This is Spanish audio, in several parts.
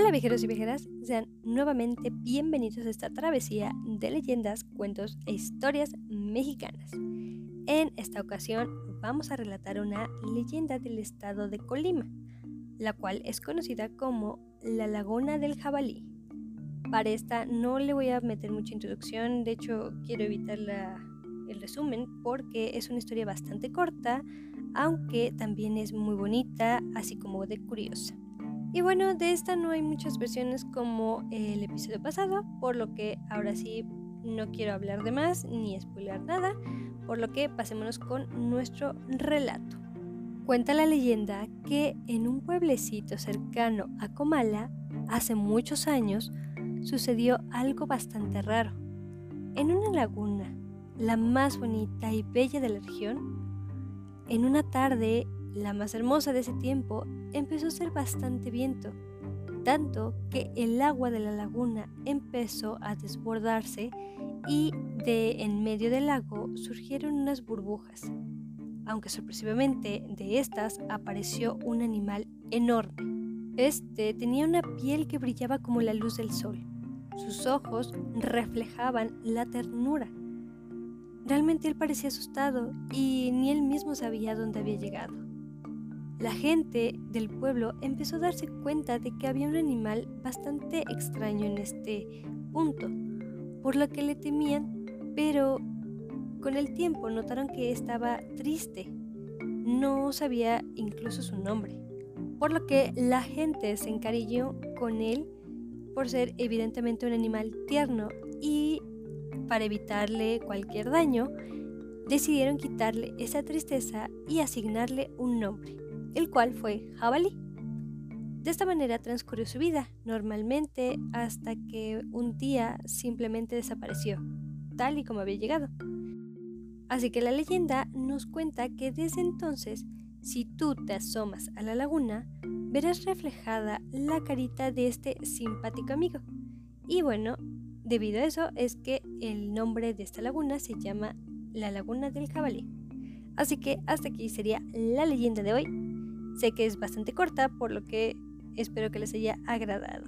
Hola viajeros y viajeras, sean nuevamente bienvenidos a esta travesía de leyendas, cuentos e historias mexicanas. En esta ocasión vamos a relatar una leyenda del estado de Colima, la cual es conocida como la Laguna del Jabalí. Para esta no le voy a meter mucha introducción, de hecho quiero evitar el resumen porque es una historia bastante corta, aunque también es muy bonita, así como de curiosa. Y bueno, de esta no hay muchas versiones como el episodio pasado, por lo que ahora sí no quiero hablar de más ni spoiler nada, por lo que pasémonos con nuestro relato. Cuenta la leyenda que en un pueblecito cercano a Comala, hace muchos años, sucedió algo bastante raro. En una laguna, la más bonita y bella de la región, en una tarde, la más hermosa de ese tiempo, empezó a ser bastante viento, tanto que el agua de la laguna empezó a desbordarse y de en medio del lago surgieron unas burbujas aunque sorpresivamente de estas apareció un animal enorme. Este tenía una piel que brillaba como la luz del sol. Sus ojos reflejaban la ternura. Realmente él parecía asustado y ni él mismo sabía dónde había llegado. La gente del pueblo empezó a darse cuenta de que había un animal bastante extraño en este punto, por lo que le temían, pero con el tiempo notaron que estaba triste. No sabía incluso su nombre. Por lo que la gente se encariñó con él por ser evidentemente un animal tierno y para evitarle cualquier daño, decidieron quitarle esa tristeza y asignarle un nombre, el cual fue Jabalí. De esta manera transcurrió su vida normalmente hasta que un día simplemente desapareció, tal y como había llegado. Así que la leyenda nos cuenta que desde entonces, si tú te asomas a la laguna, verás reflejada la carita de este simpático amigo. Y bueno, debido a eso es que el nombre de esta laguna se llama la Laguna del Jabalí. Así que hasta aquí sería la leyenda de hoy. Sé que es bastante corta, por lo que espero que les haya agradado.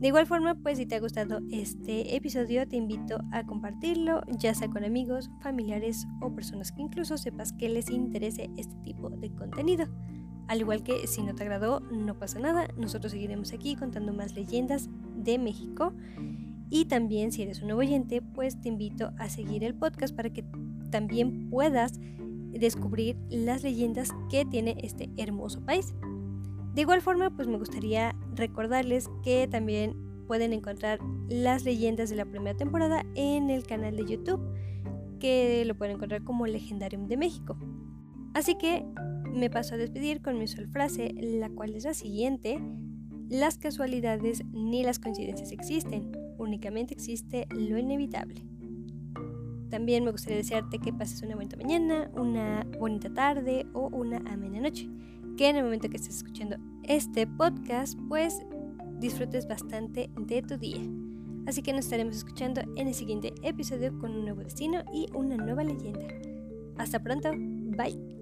De igual forma, pues si te ha gustado este episodio, te invito a compartirlo, ya sea con amigos, familiares o personas que incluso sepas que les interese este tipo de contenido. Al igual que si no te agradó, no pasa nada, nosotros seguiremos aquí contando más leyendas de México. Y también si eres un nuevo oyente, pues te invito a seguir el podcast para que también puedas descubrir las leyendas que tiene este hermoso país. De igual forma, pues me gustaría recordarles que también pueden encontrar las leyendas de la primera temporada en el canal de YouTube, que lo pueden encontrar como Legendarium de México. Así que me paso a despedir con mi usual frase, la cual es la siguiente. Las casualidades ni las coincidencias existen, únicamente existe lo inevitable. También me gustaría desearte que pases una bonita mañana, una bonita tarde o una amena noche que en el momento que estés escuchando este podcast, pues disfrutes bastante de tu día. Así que nos estaremos escuchando en el siguiente episodio con un nuevo destino y una nueva leyenda. Hasta pronto, bye.